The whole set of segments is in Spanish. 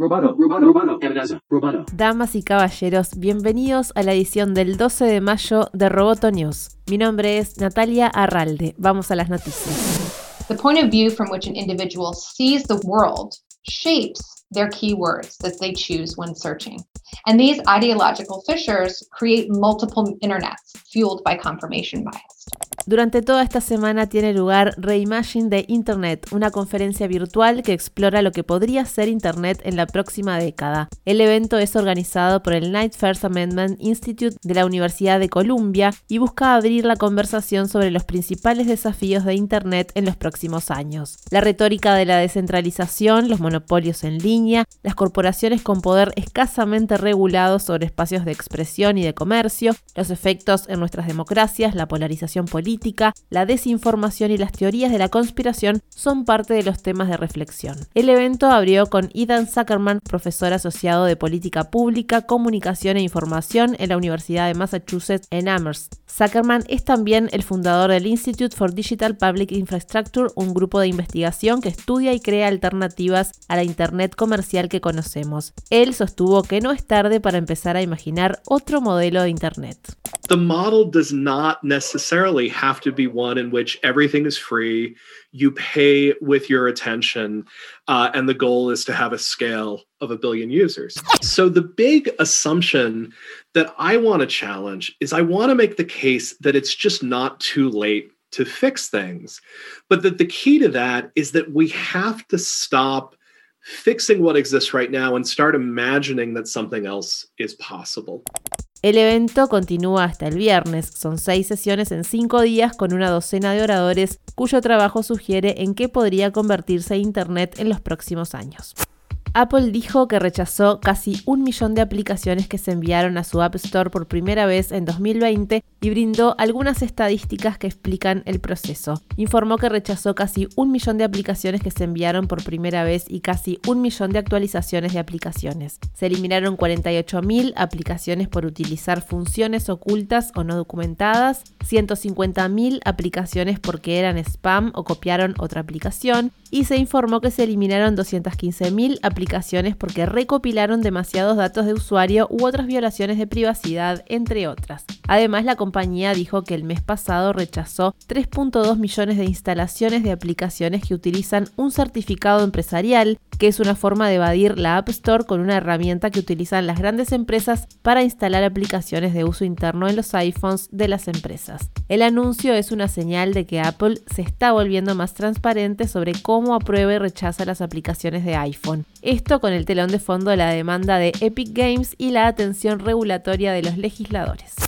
Roboto, roboto, roboto, amenaza, roboto. Damas y caballeros, bienvenidos a la edición del 12 de mayo de Roboto News. Mi nombre es Natalia Arralde. Vamos a las noticias. The point of view from which an individual sees the world shapes their keywords that they choose when searching. And these ideological fissures create multiple internets fueled by confirmation bias. Durante toda esta semana tiene lugar Reimagine de Internet, una conferencia virtual que explora lo que podría ser Internet en la próxima década. El evento es organizado por el Night First Amendment Institute de la Universidad de Columbia y busca abrir la conversación sobre los principales desafíos de Internet en los próximos años. La retórica de la descentralización, los monopolios en línea, las corporaciones con poder escasamente regulado sobre espacios de expresión y de comercio, los efectos en nuestras democracias, la polarización política, la desinformación y las teorías de la conspiración son parte de los temas de reflexión. El evento abrió con Ethan Zuckerman, profesor asociado de política pública, comunicación e información en la Universidad de Massachusetts en Amherst. Zuckerman es también el fundador del Institute for Digital Public Infrastructure, un grupo de investigación que estudia y crea alternativas a la Internet comercial que conocemos. Él sostuvo que no es tarde para empezar a imaginar otro modelo de Internet. the model does not have to be one in which everything is free you pay with your attention uh, and the goal is to have a scale of a billion users. So the big assumption that i want to challenge is i want to make the case that it's just not too late to fix things but that the key to that is that we have to stop fixing what exists right now and start imagining that something else is possible El evento continúa hasta el viernes. Son seis sesiones en cinco días con una docena de oradores cuyo trabajo sugiere en qué podría convertirse Internet en los próximos años. Apple dijo que rechazó casi un millón de aplicaciones que se enviaron a su App Store por primera vez en 2020 y brindó algunas estadísticas que explican el proceso. Informó que rechazó casi un millón de aplicaciones que se enviaron por primera vez y casi un millón de actualizaciones de aplicaciones. Se eliminaron 48.000 aplicaciones por utilizar funciones ocultas o no documentadas, 150.000 aplicaciones porque eran spam o copiaron otra aplicación y se informó que se eliminaron 215.000 aplicaciones porque recopilaron demasiados datos de usuario u otras violaciones de privacidad, entre otras. Además, la compañía dijo que el mes pasado rechazó 3.2 millones de instalaciones de aplicaciones que utilizan un certificado empresarial, que es una forma de evadir la App Store con una herramienta que utilizan las grandes empresas para instalar aplicaciones de uso interno en los iPhones de las empresas. El anuncio es una señal de que Apple se está volviendo más transparente sobre cómo aprueba y rechaza las aplicaciones de iPhone. Esto con el telón de fondo de la demanda de Epic Games y la atención regulatoria de los legisladores.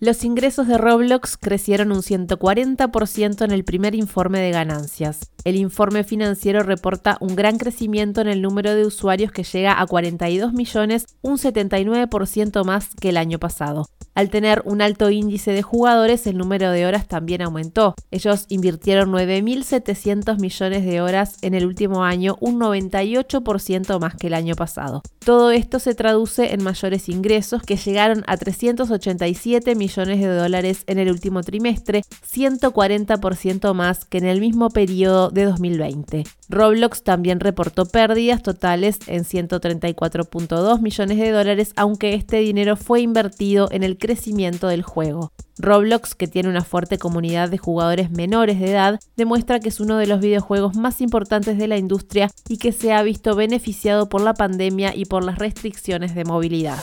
Los ingresos de Roblox crecieron un 140% en el primer informe de ganancias. El informe financiero reporta un gran crecimiento en el número de usuarios que llega a 42 millones, un 79% más que el año pasado. Al tener un alto índice de jugadores, el número de horas también aumentó. Ellos invirtieron 9.700 millones de horas en el último año, un 98% más que el año pasado. Todo esto se traduce en mayores ingresos que llegaron a 387 millones de dólares en el último trimestre, 140% más que en el mismo periodo de 2020. Roblox también reportó pérdidas totales en 134.2 millones de dólares, aunque este dinero fue invertido en el crecimiento del juego. Roblox, que tiene una fuerte comunidad de jugadores menores de edad, demuestra que es uno de los videojuegos más importantes de la industria y que se ha visto beneficiado por la pandemia y por las restricciones de movilidad.